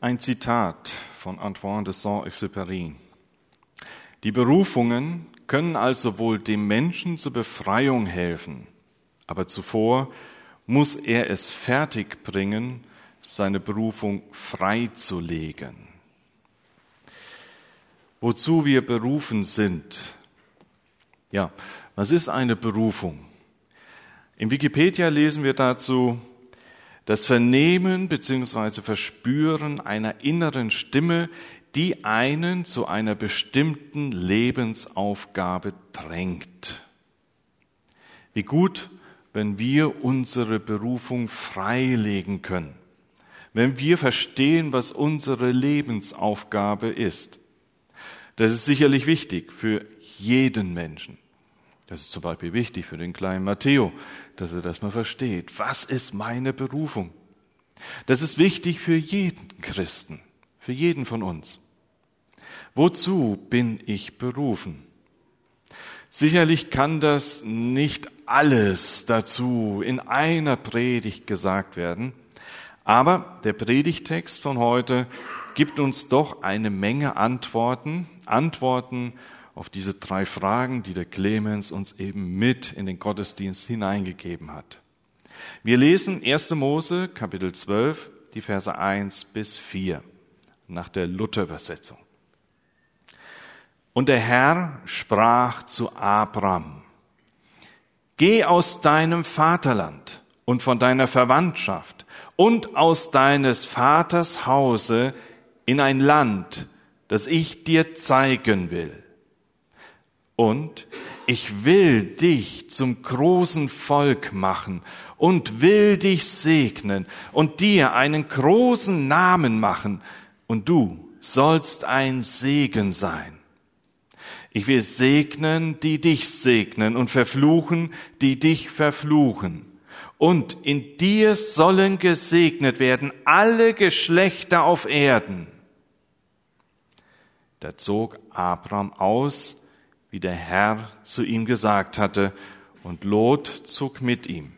Ein Zitat von Antoine de Saint-Exupéry. Die Berufungen können also wohl dem Menschen zur Befreiung helfen, aber zuvor muss er es fertigbringen, seine Berufung freizulegen. Wozu wir berufen sind. Ja, was ist eine Berufung? Im Wikipedia lesen wir dazu, das Vernehmen bzw. Verspüren einer inneren Stimme, die einen zu einer bestimmten Lebensaufgabe drängt. Wie gut, wenn wir unsere Berufung freilegen können, wenn wir verstehen, was unsere Lebensaufgabe ist. Das ist sicherlich wichtig für jeden Menschen. Das ist zum Beispiel wichtig für den kleinen Matteo, dass er das mal versteht. Was ist meine Berufung? Das ist wichtig für jeden Christen, für jeden von uns. Wozu bin ich berufen? Sicherlich kann das nicht alles dazu in einer Predigt gesagt werden, aber der Predigtext von heute gibt uns doch eine Menge Antworten, Antworten auf diese drei Fragen, die der Clemens uns eben mit in den Gottesdienst hineingegeben hat. Wir lesen 1. Mose, Kapitel 12, die Verse 1 bis 4 nach der Luther-Übersetzung. Und der Herr sprach zu Abram, Geh aus deinem Vaterland und von deiner Verwandtschaft und aus deines Vaters Hause in ein Land, das ich dir zeigen will. Und ich will dich zum großen Volk machen und will dich segnen und dir einen großen Namen machen und du sollst ein Segen sein. Ich will segnen, die dich segnen und verfluchen, die dich verfluchen. Und in dir sollen gesegnet werden alle Geschlechter auf Erden. Da zog Abraham aus, wie der Herr zu ihm gesagt hatte, und Lot zog mit ihm.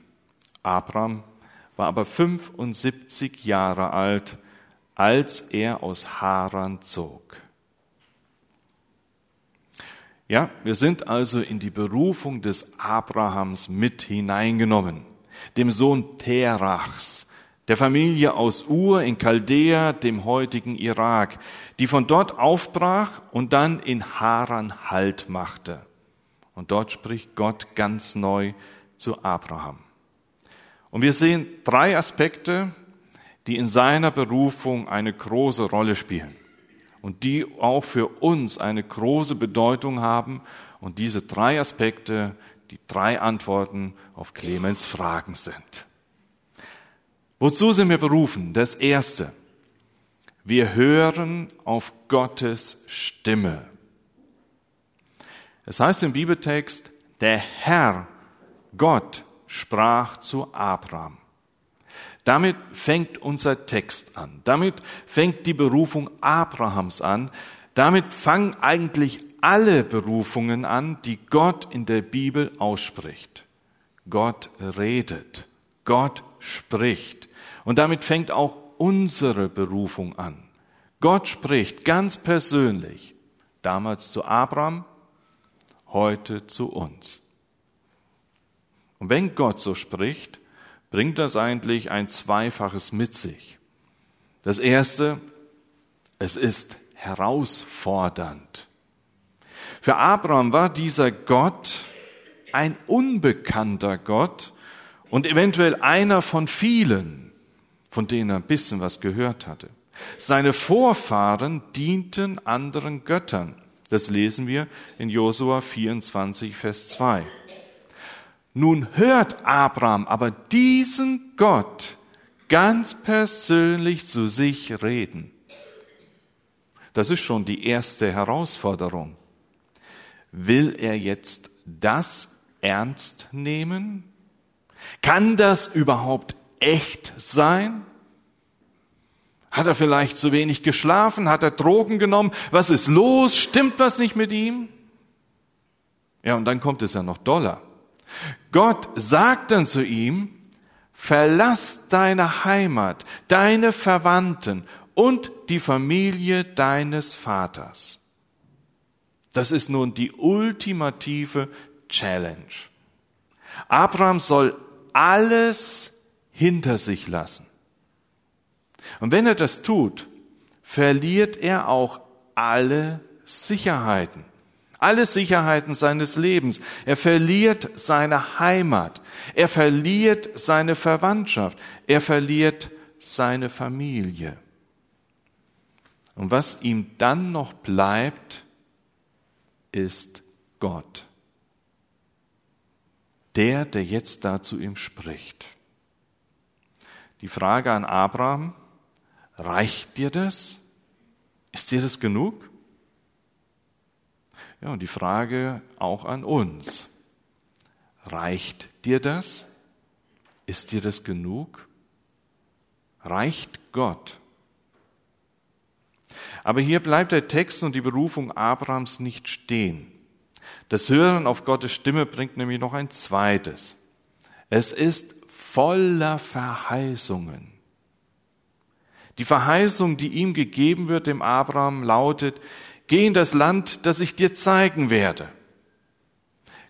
Abraham war aber 75 Jahre alt, als er aus Haran zog. Ja, wir sind also in die Berufung des Abrahams mit hineingenommen, dem Sohn Terachs, der Familie aus Ur in Chaldea, dem heutigen Irak, die von dort aufbrach und dann in Haran Halt machte. Und dort spricht Gott ganz neu zu Abraham. Und wir sehen drei Aspekte, die in seiner Berufung eine große Rolle spielen und die auch für uns eine große Bedeutung haben. Und diese drei Aspekte, die drei Antworten auf Clemens Fragen sind. Wozu sind wir berufen? Das erste. Wir hören auf Gottes Stimme. Es heißt im Bibeltext, der Herr, Gott, sprach zu Abraham. Damit fängt unser Text an. Damit fängt die Berufung Abrahams an. Damit fangen eigentlich alle Berufungen an, die Gott in der Bibel ausspricht. Gott redet. Gott spricht. Und damit fängt auch unsere Berufung an. Gott spricht ganz persönlich. Damals zu Abraham, heute zu uns. Und wenn Gott so spricht, bringt das eigentlich ein Zweifaches mit sich. Das erste, es ist herausfordernd. Für Abraham war dieser Gott ein unbekannter Gott und eventuell einer von vielen, von denen er ein bisschen was gehört hatte. Seine Vorfahren dienten anderen Göttern. Das lesen wir in Josua 24, Vers 2. Nun hört Abraham aber diesen Gott ganz persönlich zu sich reden. Das ist schon die erste Herausforderung. Will er jetzt das ernst nehmen? Kann das überhaupt echt sein? Hat er vielleicht zu wenig geschlafen? Hat er Drogen genommen? Was ist los? Stimmt was nicht mit ihm? Ja, und dann kommt es ja noch doller. Gott sagt dann zu ihm, verlass deine Heimat, deine Verwandten und die Familie deines Vaters. Das ist nun die ultimative Challenge. Abraham soll alles hinter sich lassen. Und wenn er das tut, verliert er auch alle Sicherheiten. Alle Sicherheiten seines Lebens. Er verliert seine Heimat. Er verliert seine Verwandtschaft. Er verliert seine Familie. Und was ihm dann noch bleibt, ist Gott. Der, der jetzt da zu ihm spricht. Die Frage an Abraham, reicht dir das? Ist dir das genug? Ja, und die Frage auch an uns. Reicht dir das? Ist dir das genug? Reicht Gott? Aber hier bleibt der Text und die Berufung Abrahams nicht stehen. Das Hören auf Gottes Stimme bringt nämlich noch ein zweites. Es ist voller Verheißungen. Die Verheißung, die ihm gegeben wird, dem Abraham, lautet, geh in das Land, das ich dir zeigen werde.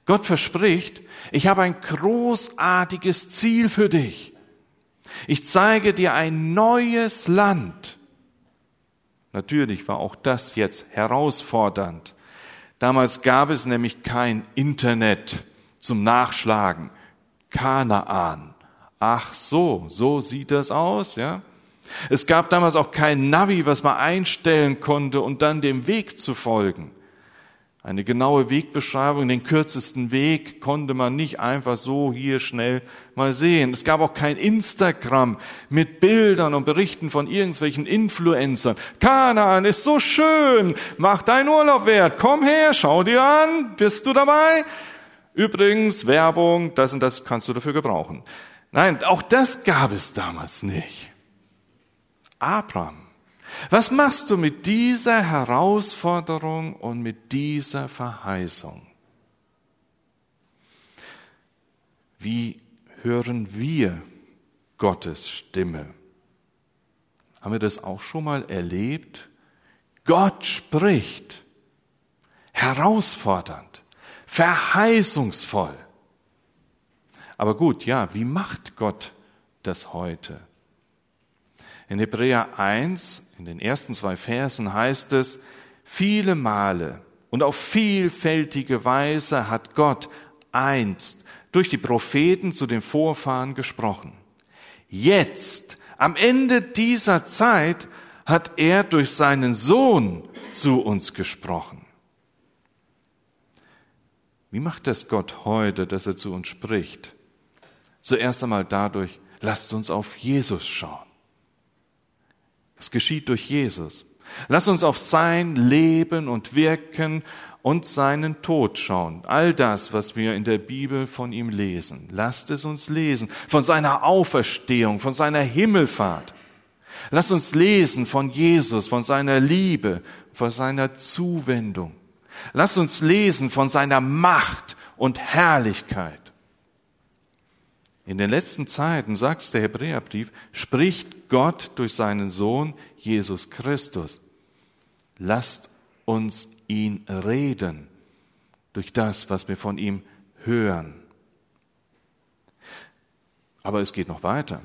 Gott verspricht, ich habe ein großartiges Ziel für dich. Ich zeige dir ein neues Land. Natürlich war auch das jetzt herausfordernd. Damals gab es nämlich kein Internet zum Nachschlagen. Kanaan. Ach so, so sieht das aus, ja? Es gab damals auch kein Navi, was man einstellen konnte und dann dem Weg zu folgen. Eine genaue Wegbeschreibung, den kürzesten Weg konnte man nicht einfach so hier schnell mal sehen. Es gab auch kein Instagram mit Bildern und Berichten von irgendwelchen Influencern. Kanaan ist so schön, mach deinen Urlaub wert, komm her, schau dir an, bist du dabei? Übrigens, Werbung, das und das kannst du dafür gebrauchen. Nein, auch das gab es damals nicht. Abraham, was machst du mit dieser Herausforderung und mit dieser Verheißung? Wie hören wir Gottes Stimme? Haben wir das auch schon mal erlebt? Gott spricht herausfordernd, verheißungsvoll. Aber gut, ja, wie macht Gott das heute? In Hebräer 1, in den ersten zwei Versen heißt es, viele Male und auf vielfältige Weise hat Gott einst durch die Propheten zu den Vorfahren gesprochen. Jetzt, am Ende dieser Zeit, hat er durch seinen Sohn zu uns gesprochen. Wie macht das Gott heute, dass er zu uns spricht? Zuerst einmal dadurch, lasst uns auf Jesus schauen. Es geschieht durch Jesus. Lass uns auf sein Leben und Wirken und seinen Tod schauen. All das, was wir in der Bibel von ihm lesen. Lasst es uns lesen. Von seiner Auferstehung, von seiner Himmelfahrt. Lasst uns lesen von Jesus, von seiner Liebe, von seiner Zuwendung. Lasst uns lesen von seiner Macht und Herrlichkeit. In den letzten Zeiten, sagt der Hebräerbrief, spricht Gott durch seinen Sohn Jesus Christus. Lasst uns ihn reden durch das, was wir von ihm hören. Aber es geht noch weiter.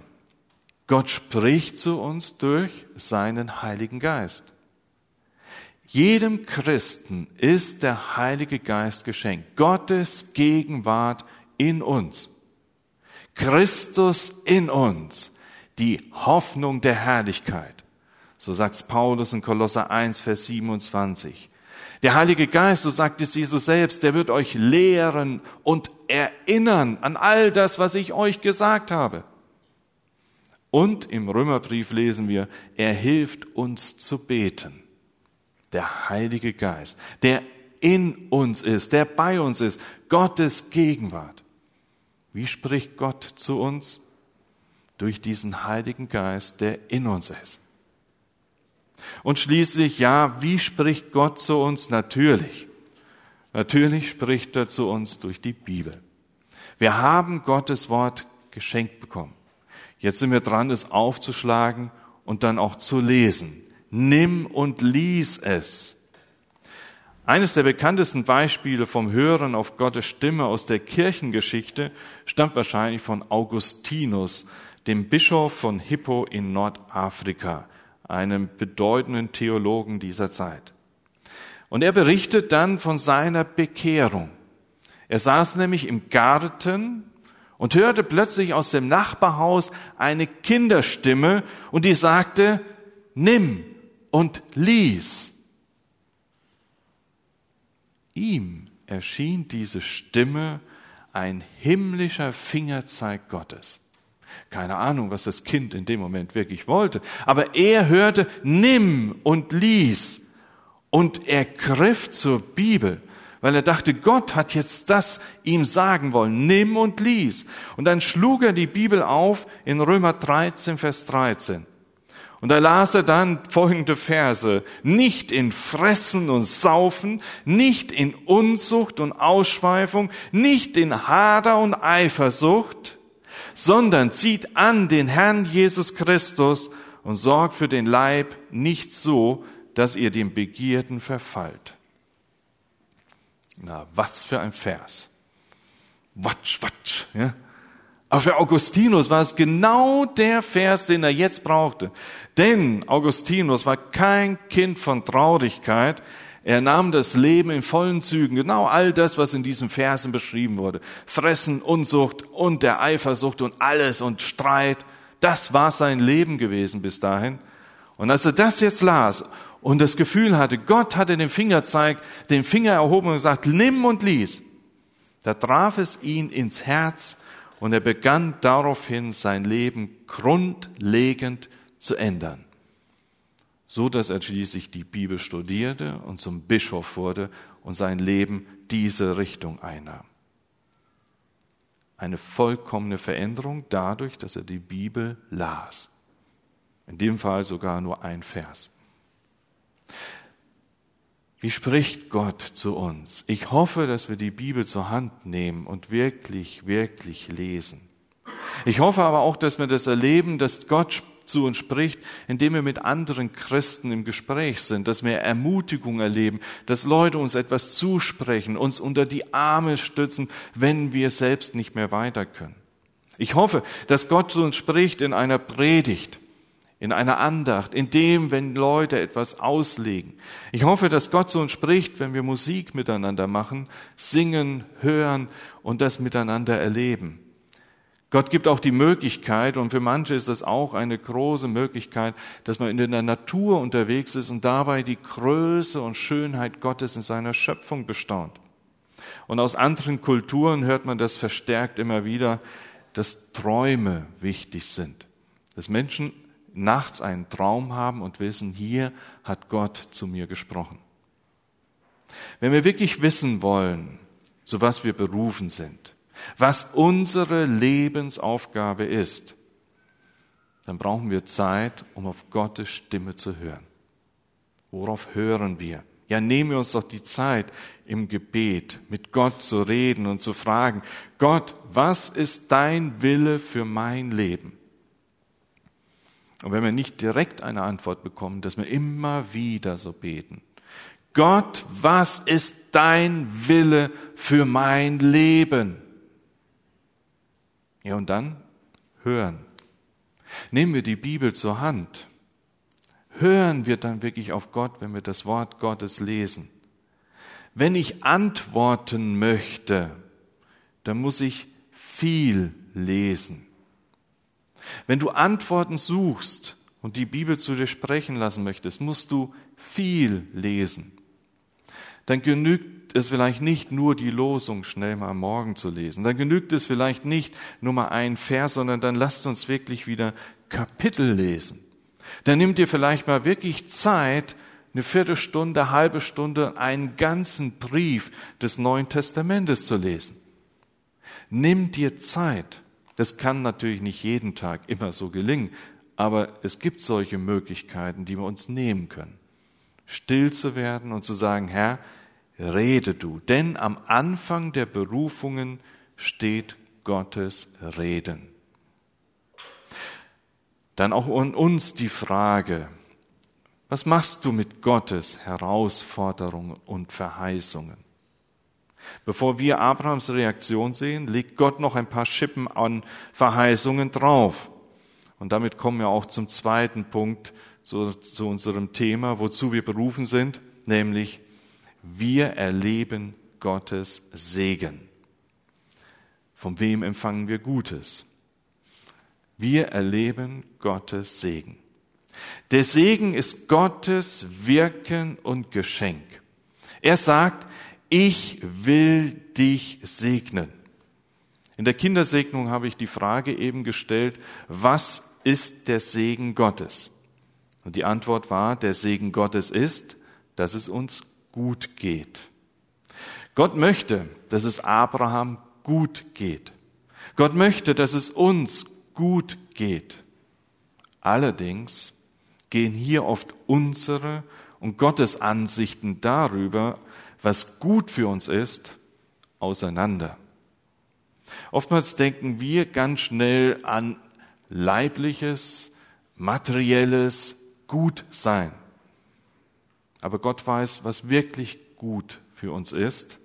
Gott spricht zu uns durch seinen Heiligen Geist. Jedem Christen ist der Heilige Geist geschenkt. Gottes Gegenwart in uns. Christus in uns, die Hoffnung der Herrlichkeit. So sagt Paulus in Kolosser 1, Vers 27. Der Heilige Geist, so sagt es Jesus selbst, der wird euch lehren und erinnern an all das, was ich euch gesagt habe. Und im Römerbrief lesen wir, er hilft uns zu beten. Der Heilige Geist, der in uns ist, der bei uns ist, Gottes Gegenwart. Wie spricht Gott zu uns? Durch diesen Heiligen Geist, der in uns ist. Und schließlich, ja, wie spricht Gott zu uns? Natürlich. Natürlich spricht er zu uns durch die Bibel. Wir haben Gottes Wort geschenkt bekommen. Jetzt sind wir dran, es aufzuschlagen und dann auch zu lesen. Nimm und lies es. Eines der bekanntesten Beispiele vom Hören auf Gottes Stimme aus der Kirchengeschichte stammt wahrscheinlich von Augustinus, dem Bischof von Hippo in Nordafrika, einem bedeutenden Theologen dieser Zeit. Und er berichtet dann von seiner Bekehrung. Er saß nämlich im Garten und hörte plötzlich aus dem Nachbarhaus eine Kinderstimme und die sagte, nimm und lies. Ihm erschien diese Stimme ein himmlischer Fingerzeig Gottes. Keine Ahnung, was das Kind in dem Moment wirklich wollte, aber er hörte, nimm und lies. Und er griff zur Bibel weil er dachte, Gott hat jetzt das ihm sagen wollen. Nimm und lies. Und dann schlug er die Bibel auf in Römer 13, Vers 13. Und da las er dann folgende Verse. Nicht in Fressen und Saufen, nicht in Unzucht und Ausschweifung, nicht in Hader und Eifersucht, sondern zieht an den Herrn Jesus Christus und sorgt für den Leib nicht so, dass ihr dem Begierden verfallt. Na, was für ein Vers. Watsch, watsch. Ja? Aber für Augustinus war es genau der Vers, den er jetzt brauchte. Denn Augustinus war kein Kind von Traurigkeit. Er nahm das Leben in vollen Zügen. Genau all das, was in diesen Versen beschrieben wurde. Fressen, Unsucht und der Eifersucht und alles und Streit. Das war sein Leben gewesen bis dahin. Und als er das jetzt las und das Gefühl hatte, Gott hatte den Fingerzeig, den Finger erhoben und gesagt, nimm und lies. Da traf es ihn ins Herz und er begann daraufhin sein Leben grundlegend zu ändern. So dass er schließlich die Bibel studierte und zum Bischof wurde und sein Leben diese Richtung einnahm. Eine vollkommene Veränderung dadurch, dass er die Bibel las. In dem Fall sogar nur ein Vers. Wie spricht Gott zu uns? Ich hoffe, dass wir die Bibel zur Hand nehmen und wirklich, wirklich lesen. Ich hoffe aber auch, dass wir das erleben, dass Gott zu uns spricht, indem wir mit anderen Christen im Gespräch sind, dass wir Ermutigung erleben, dass Leute uns etwas zusprechen, uns unter die Arme stützen, wenn wir selbst nicht mehr weiter können. Ich hoffe, dass Gott zu uns spricht in einer Predigt, in einer Andacht, in dem, wenn Leute etwas auslegen. Ich hoffe, dass Gott zu uns spricht, wenn wir Musik miteinander machen, singen, hören und das miteinander erleben. Gott gibt auch die Möglichkeit, und für manche ist das auch eine große Möglichkeit, dass man in der Natur unterwegs ist und dabei die Größe und Schönheit Gottes in seiner Schöpfung bestaunt. Und aus anderen Kulturen hört man das verstärkt immer wieder, dass Träume wichtig sind. Dass Menschen nachts einen Traum haben und wissen, hier hat Gott zu mir gesprochen. Wenn wir wirklich wissen wollen, zu was wir berufen sind, was unsere Lebensaufgabe ist, dann brauchen wir Zeit, um auf Gottes Stimme zu hören. Worauf hören wir? Ja, nehmen wir uns doch die Zeit im Gebet mit Gott zu reden und zu fragen, Gott, was ist dein Wille für mein Leben? Und wenn wir nicht direkt eine Antwort bekommen, dass wir immer wieder so beten. Gott, was ist dein Wille für mein Leben? Ja, und dann hören. Nehmen wir die Bibel zur Hand. Hören wir dann wirklich auf Gott, wenn wir das Wort Gottes lesen. Wenn ich antworten möchte, dann muss ich viel lesen. Wenn du Antworten suchst und die Bibel zu dir sprechen lassen möchtest, musst du viel lesen. Dann genügt es vielleicht nicht nur die Losung schnell mal am Morgen zu lesen. Dann genügt es vielleicht nicht nur mal ein Vers, sondern dann lasst uns wirklich wieder Kapitel lesen. Dann nimm dir vielleicht mal wirklich Zeit, eine Viertelstunde, eine halbe Stunde, einen ganzen Brief des Neuen Testamentes zu lesen. Nimm dir Zeit. Das kann natürlich nicht jeden Tag immer so gelingen, aber es gibt solche Möglichkeiten, die wir uns nehmen können. Still zu werden und zu sagen, Herr, rede du, denn am Anfang der Berufungen steht Gottes Reden. Dann auch an uns die Frage, was machst du mit Gottes Herausforderungen und Verheißungen? Bevor wir Abrahams Reaktion sehen, legt Gott noch ein paar Schippen an Verheißungen drauf. Und damit kommen wir auch zum zweiten Punkt, so, zu unserem Thema, wozu wir berufen sind, nämlich wir erleben Gottes Segen. Von wem empfangen wir Gutes? Wir erleben Gottes Segen. Der Segen ist Gottes Wirken und Geschenk. Er sagt, ich will dich segnen. In der Kindersegnung habe ich die Frage eben gestellt, was ist der Segen Gottes? Und die Antwort war, der Segen Gottes ist, dass es uns gut geht. Gott möchte, dass es Abraham gut geht. Gott möchte, dass es uns gut geht. Allerdings gehen hier oft unsere und Gottes Ansichten darüber, was gut für uns ist, auseinander. Oftmals denken wir ganz schnell an leibliches, materielles Gutsein. Aber Gott weiß, was wirklich gut für uns ist.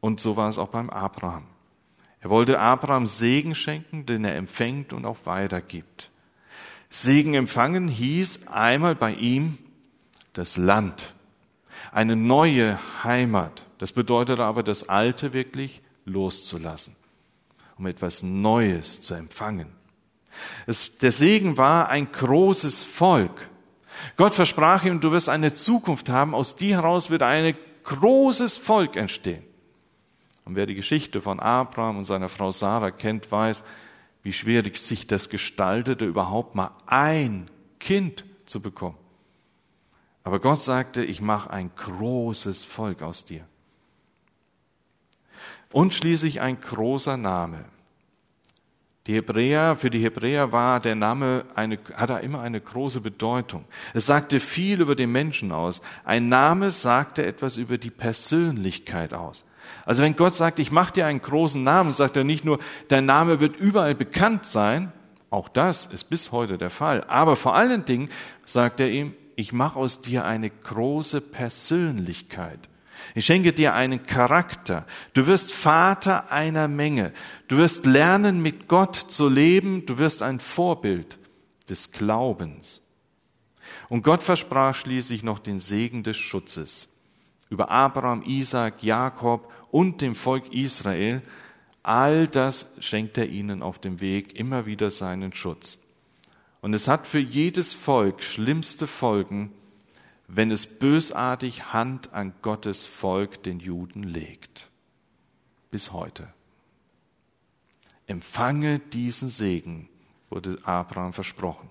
Und so war es auch beim Abraham. Er wollte Abraham Segen schenken, den er empfängt und auch weitergibt. Segen empfangen hieß einmal bei ihm das Land, eine neue Heimat. Das bedeutet aber, das Alte wirklich loszulassen, um etwas Neues zu empfangen. Es, der Segen war ein großes Volk. Gott versprach ihm, du wirst eine Zukunft haben, aus dir heraus wird ein großes Volk entstehen. Und wer die Geschichte von Abraham und seiner Frau Sarah kennt, weiß, wie schwierig sich das gestaltete, überhaupt mal ein Kind zu bekommen. Aber Gott sagte, ich mache ein großes Volk aus dir. Und schließlich ein großer Name. Die Hebräer, für die Hebräer war der Name eine, hat er immer eine große Bedeutung. Es sagte viel über den Menschen aus. Ein Name sagte etwas über die Persönlichkeit aus. Also wenn Gott sagt, ich mache dir einen großen Namen, sagt er nicht nur, dein Name wird überall bekannt sein, auch das ist bis heute der Fall, aber vor allen Dingen sagt er ihm, ich mache aus dir eine große Persönlichkeit. Ich schenke dir einen Charakter. Du wirst Vater einer Menge. Du wirst lernen, mit Gott zu leben. Du wirst ein Vorbild des Glaubens. Und Gott versprach schließlich noch den Segen des Schutzes über Abraham, Isaac, Jakob und dem Volk Israel, all das schenkt er ihnen auf dem Weg immer wieder seinen Schutz. Und es hat für jedes Volk schlimmste Folgen, wenn es bösartig Hand an Gottes Volk, den Juden, legt. Bis heute. Empfange diesen Segen, wurde Abraham versprochen.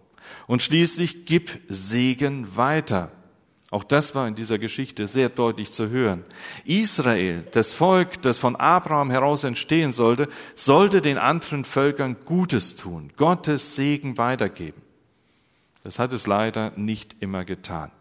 Und schließlich gib Segen weiter. Auch das war in dieser Geschichte sehr deutlich zu hören. Israel, das Volk, das von Abraham heraus entstehen sollte, sollte den anderen Völkern Gutes tun, Gottes Segen weitergeben. Das hat es leider nicht immer getan.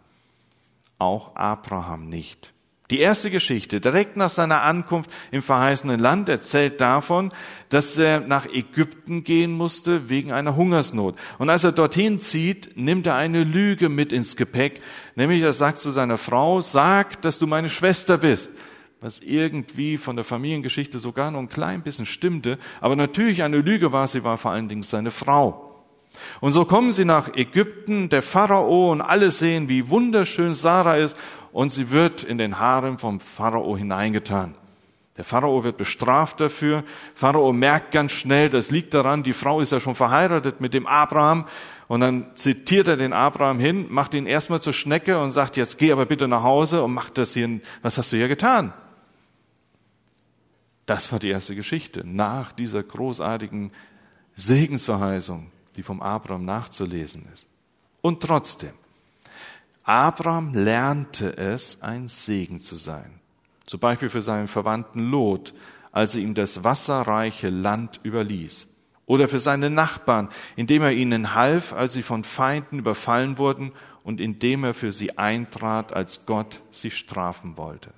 Auch Abraham nicht. Die erste Geschichte, direkt nach seiner Ankunft im verheißenen Land, erzählt davon, dass er nach Ägypten gehen musste wegen einer Hungersnot. Und als er dorthin zieht, nimmt er eine Lüge mit ins Gepäck, nämlich er sagt zu seiner Frau, sag, dass du meine Schwester bist. Was irgendwie von der Familiengeschichte sogar noch ein klein bisschen stimmte, aber natürlich eine Lüge war, sie war vor allen Dingen seine Frau. Und so kommen sie nach Ägypten, der Pharao und alle sehen, wie wunderschön Sarah ist und sie wird in den Harem vom Pharao hineingetan. Der Pharao wird bestraft dafür. Pharao merkt ganz schnell, das liegt daran, die Frau ist ja schon verheiratet mit dem Abraham. Und dann zitiert er den Abraham hin, macht ihn erstmal zur Schnecke und sagt, jetzt geh aber bitte nach Hause und mach das hier, was hast du hier getan? Das war die erste Geschichte nach dieser großartigen Segensverheißung, die vom Abraham nachzulesen ist. Und trotzdem, Abraham lernte es, ein Segen zu sein. Zum Beispiel für seinen Verwandten Lot, als er ihm das wasserreiche Land überließ. Oder für seine Nachbarn, indem er ihnen half, als sie von Feinden überfallen wurden und indem er für sie eintrat, als Gott sie strafen wollte.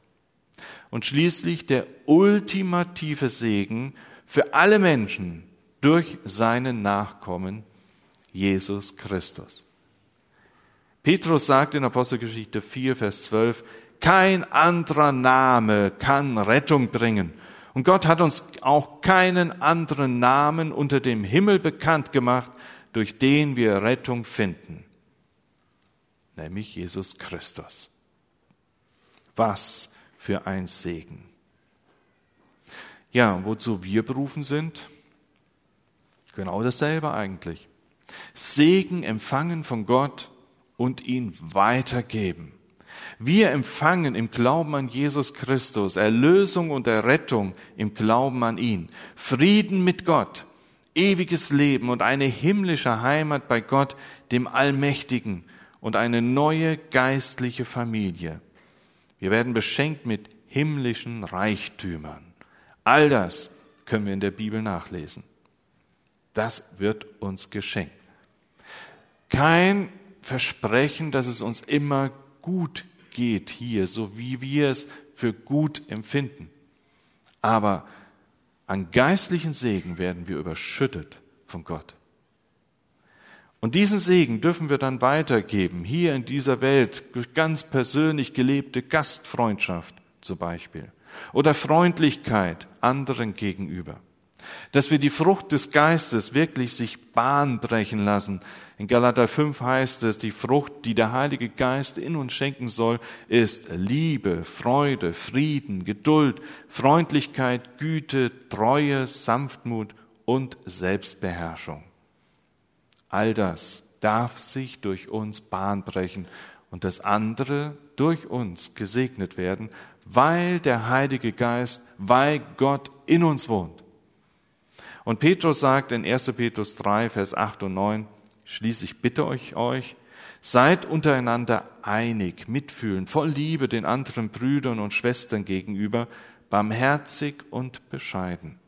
Und schließlich der ultimative Segen für alle Menschen durch seine Nachkommen. Jesus Christus. Petrus sagt in Apostelgeschichte 4, Vers 12, kein anderer Name kann Rettung bringen. Und Gott hat uns auch keinen anderen Namen unter dem Himmel bekannt gemacht, durch den wir Rettung finden, nämlich Jesus Christus. Was für ein Segen. Ja, wozu wir berufen sind? Genau dasselbe eigentlich. Segen empfangen von Gott und ihn weitergeben. Wir empfangen im Glauben an Jesus Christus Erlösung und Errettung im Glauben an ihn, Frieden mit Gott, ewiges Leben und eine himmlische Heimat bei Gott, dem Allmächtigen und eine neue geistliche Familie. Wir werden beschenkt mit himmlischen Reichtümern. All das können wir in der Bibel nachlesen. Das wird uns geschenkt. Kein Versprechen, dass es uns immer gut geht hier, so wie wir es für gut empfinden. Aber an geistlichen Segen werden wir überschüttet von Gott. Und diesen Segen dürfen wir dann weitergeben, hier in dieser Welt, durch ganz persönlich gelebte Gastfreundschaft zum Beispiel oder Freundlichkeit anderen gegenüber. Dass wir die Frucht des Geistes wirklich sich Bahn brechen lassen. In Galater 5 heißt es, die Frucht, die der Heilige Geist in uns schenken soll, ist Liebe, Freude, Frieden, Geduld, Freundlichkeit, Güte, Treue, Sanftmut und Selbstbeherrschung. All das darf sich durch uns Bahn brechen und das andere durch uns gesegnet werden, weil der Heilige Geist, weil Gott in uns wohnt. Und Petrus sagt in 1. Petrus 3, Vers 8 und 9, schließlich bitte euch euch, seid untereinander einig, mitfühlend, voll Liebe den anderen Brüdern und Schwestern gegenüber, barmherzig und bescheiden.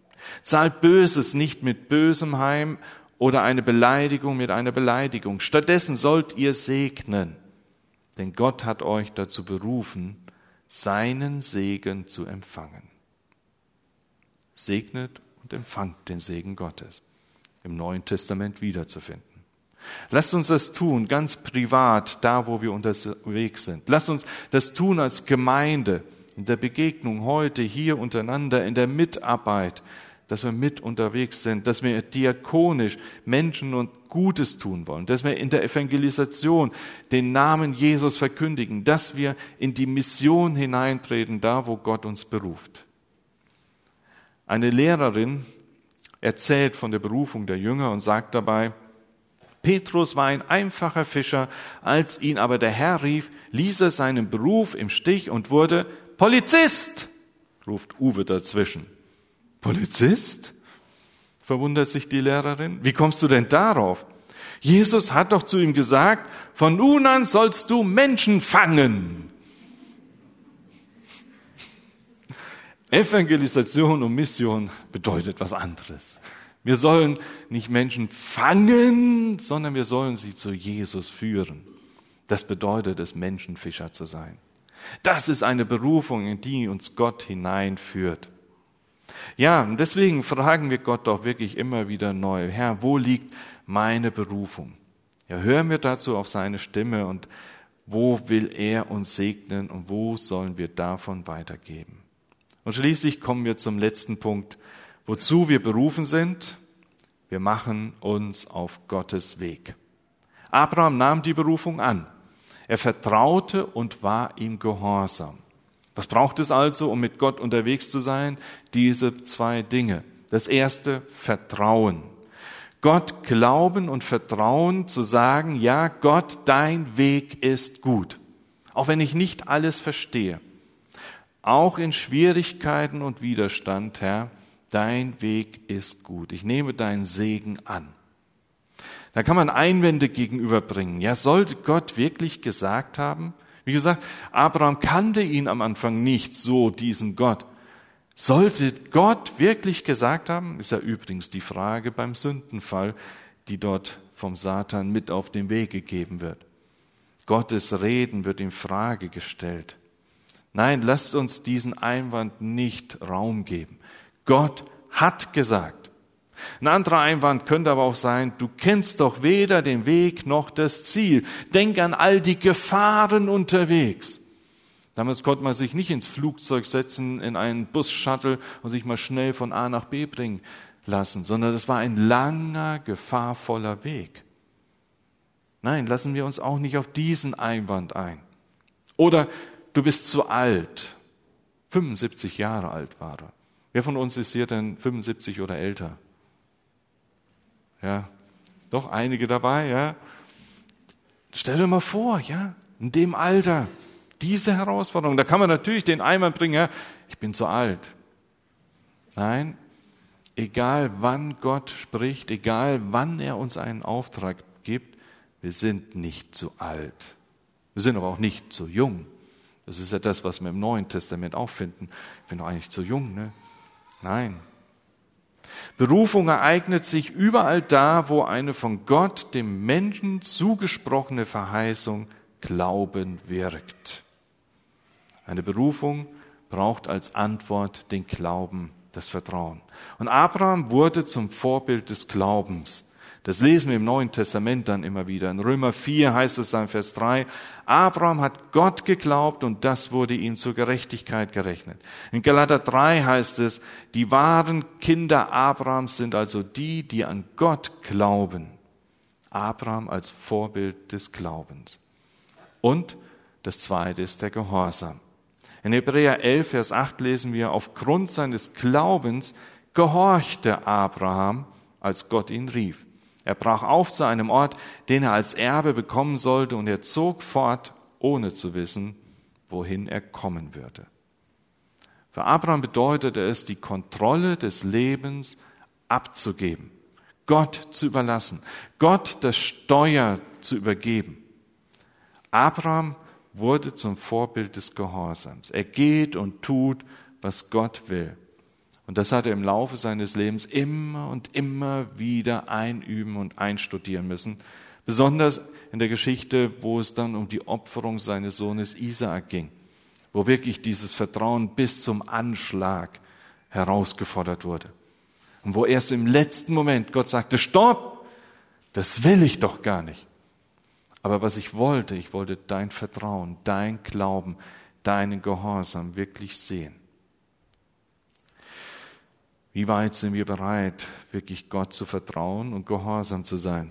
Zahlt Böses nicht mit Bösem heim oder eine Beleidigung mit einer Beleidigung. Stattdessen sollt ihr segnen, denn Gott hat euch dazu berufen, seinen Segen zu empfangen. Segnet empfangt den Segen Gottes. Im Neuen Testament wiederzufinden. Lasst uns das tun, ganz privat, da wo wir unterwegs sind. Lasst uns das tun als Gemeinde, in der Begegnung heute, hier untereinander, in der Mitarbeit, dass wir mit unterwegs sind, dass wir diakonisch Menschen und Gutes tun wollen, dass wir in der Evangelisation den Namen Jesus verkündigen, dass wir in die Mission hineintreten, da wo Gott uns beruft. Eine Lehrerin erzählt von der Berufung der Jünger und sagt dabei, Petrus war ein einfacher Fischer, als ihn aber der Herr rief, ließ er seinen Beruf im Stich und wurde Polizist, ruft Uwe dazwischen. Polizist? verwundert sich die Lehrerin. Wie kommst du denn darauf? Jesus hat doch zu ihm gesagt, von nun an sollst du Menschen fangen. Evangelisation und Mission bedeutet was anderes. Wir sollen nicht Menschen fangen, sondern wir sollen sie zu Jesus führen. Das bedeutet es, Menschenfischer zu sein. Das ist eine Berufung, in die uns Gott hineinführt. Ja, und deswegen fragen wir Gott doch wirklich immer wieder neu, Herr, wo liegt meine Berufung? Ja, hören wir dazu auf seine Stimme und wo will er uns segnen und wo sollen wir davon weitergeben? Und schließlich kommen wir zum letzten Punkt, wozu wir berufen sind. Wir machen uns auf Gottes Weg. Abraham nahm die Berufung an. Er vertraute und war ihm gehorsam. Was braucht es also, um mit Gott unterwegs zu sein? Diese zwei Dinge. Das erste, Vertrauen. Gott glauben und vertrauen zu sagen, ja, Gott, dein Weg ist gut. Auch wenn ich nicht alles verstehe auch in Schwierigkeiten und Widerstand, Herr, dein Weg ist gut. Ich nehme deinen Segen an. Da kann man Einwände gegenüberbringen. Ja, sollte Gott wirklich gesagt haben? Wie gesagt, Abraham kannte ihn am Anfang nicht so, diesen Gott. Sollte Gott wirklich gesagt haben? Ist ja übrigens die Frage beim Sündenfall, die dort vom Satan mit auf den Weg gegeben wird. Gottes Reden wird in Frage gestellt. Nein, lasst uns diesen Einwand nicht Raum geben. Gott hat gesagt. Ein anderer Einwand könnte aber auch sein, du kennst doch weder den Weg noch das Ziel. Denk an all die Gefahren unterwegs. Damals konnte man sich nicht ins Flugzeug setzen, in einen Bus-Shuttle und sich mal schnell von A nach B bringen lassen, sondern das war ein langer, gefahrvoller Weg. Nein, lassen wir uns auch nicht auf diesen Einwand ein. Oder du bist zu alt. 75 Jahre alt war er. Wer von uns ist hier denn 75 oder älter? Ja, doch einige dabei, ja. Stell dir mal vor, ja, in dem Alter, diese Herausforderung. Da kann man natürlich den Einwand bringen, ja, ich bin zu alt. Nein, egal wann Gott spricht, egal wann er uns einen Auftrag gibt, wir sind nicht zu alt. Wir sind aber auch nicht zu jung. Das ist ja das, was wir im Neuen Testament auch finden. Ich bin doch eigentlich zu jung, ne? Nein. Berufung ereignet sich überall da, wo eine von Gott dem Menschen zugesprochene Verheißung Glauben wirkt. Eine Berufung braucht als Antwort den Glauben, das Vertrauen. Und Abraham wurde zum Vorbild des Glaubens. Das lesen wir im Neuen Testament dann immer wieder. In Römer 4 heißt es dann Vers 3, Abraham hat Gott geglaubt und das wurde ihm zur Gerechtigkeit gerechnet. In Galater 3 heißt es, die wahren Kinder Abrahams sind also die, die an Gott glauben. Abraham als Vorbild des Glaubens. Und das zweite ist der Gehorsam. In Hebräer 11, Vers 8 lesen wir, aufgrund seines Glaubens gehorchte Abraham, als Gott ihn rief. Er brach auf zu einem Ort, den er als Erbe bekommen sollte, und er zog fort, ohne zu wissen, wohin er kommen würde. Für Abraham bedeutete es, die Kontrolle des Lebens abzugeben, Gott zu überlassen, Gott das Steuer zu übergeben. Abraham wurde zum Vorbild des Gehorsams. Er geht und tut, was Gott will. Und das hat er im Laufe seines Lebens immer und immer wieder einüben und einstudieren müssen. Besonders in der Geschichte, wo es dann um die Opferung seines Sohnes Isaak ging, wo wirklich dieses Vertrauen bis zum Anschlag herausgefordert wurde. Und wo erst im letzten Moment Gott sagte, stopp, das will ich doch gar nicht. Aber was ich wollte, ich wollte dein Vertrauen, dein Glauben, deinen Gehorsam wirklich sehen. Wie weit sind wir bereit, wirklich Gott zu vertrauen und gehorsam zu sein?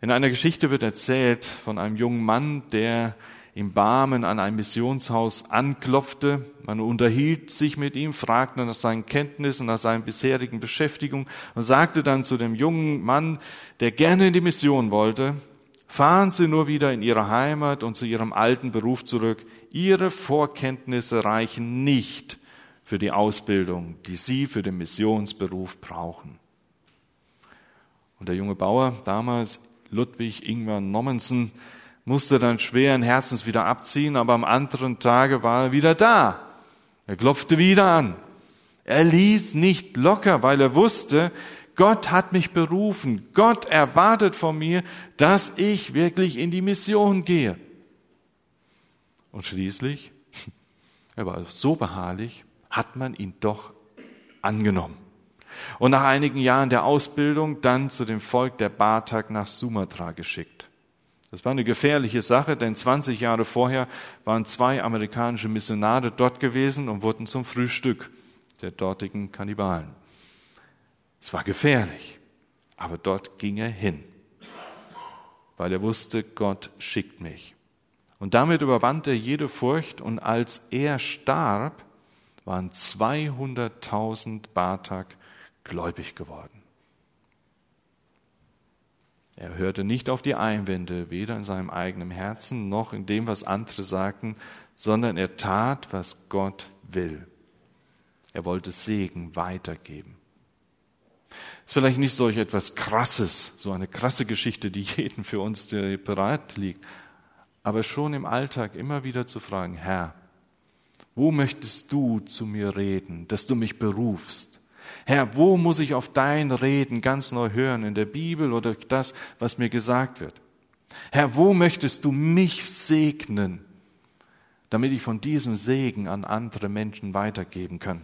In einer Geschichte wird erzählt von einem jungen Mann, der im Barmen an ein Missionshaus anklopfte. Man unterhielt sich mit ihm, fragte nach seinen Kenntnissen, nach seinen bisherigen Beschäftigungen und sagte dann zu dem jungen Mann, der gerne in die Mission wollte, fahren Sie nur wieder in Ihre Heimat und zu Ihrem alten Beruf zurück. Ihre Vorkenntnisse reichen nicht für die Ausbildung, die Sie für den Missionsberuf brauchen. Und der junge Bauer, damals Ludwig Ingwer Nommensen, musste dann schweren Herzens wieder abziehen, aber am anderen Tage war er wieder da. Er klopfte wieder an. Er ließ nicht locker, weil er wusste, Gott hat mich berufen. Gott erwartet von mir, dass ich wirklich in die Mission gehe. Und schließlich, er war so beharrlich, hat man ihn doch angenommen. Und nach einigen Jahren der Ausbildung dann zu dem Volk der Batak nach Sumatra geschickt. Das war eine gefährliche Sache, denn 20 Jahre vorher waren zwei amerikanische Missionare dort gewesen und wurden zum Frühstück der dortigen Kannibalen. Es war gefährlich, aber dort ging er hin, weil er wusste, Gott schickt mich. Und damit überwand er jede Furcht und als er starb, waren 200.000 Batak gläubig geworden. Er hörte nicht auf die Einwände, weder in seinem eigenen Herzen noch in dem, was andere sagten, sondern er tat, was Gott will. Er wollte Segen weitergeben. Ist vielleicht nicht solch etwas Krasses, so eine krasse Geschichte, die jeden für uns bereit liegt, aber schon im Alltag immer wieder zu fragen, Herr, wo möchtest du zu mir reden, dass du mich berufst? Herr, wo muss ich auf dein Reden ganz neu hören, in der Bibel oder das, was mir gesagt wird? Herr, wo möchtest du mich segnen, damit ich von diesem Segen an andere Menschen weitergeben kann?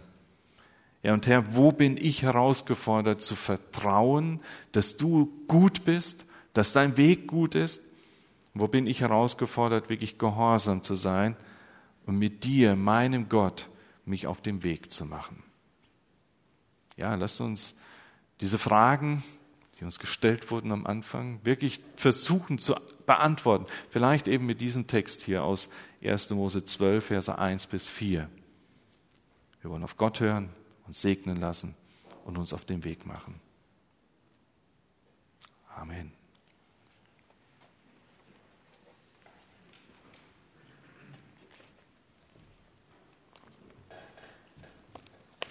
Ja, und Herr, wo bin ich herausgefordert zu vertrauen, dass du gut bist, dass dein Weg gut ist? Wo bin ich herausgefordert, wirklich gehorsam zu sein und mit dir, meinem Gott, mich auf den Weg zu machen. Ja, lasst uns diese Fragen, die uns gestellt wurden am Anfang, wirklich versuchen zu beantworten. Vielleicht eben mit diesem Text hier aus 1. Mose 12, Verse 1 bis 4. Wir wollen auf Gott hören, uns segnen lassen und uns auf den Weg machen. Amen.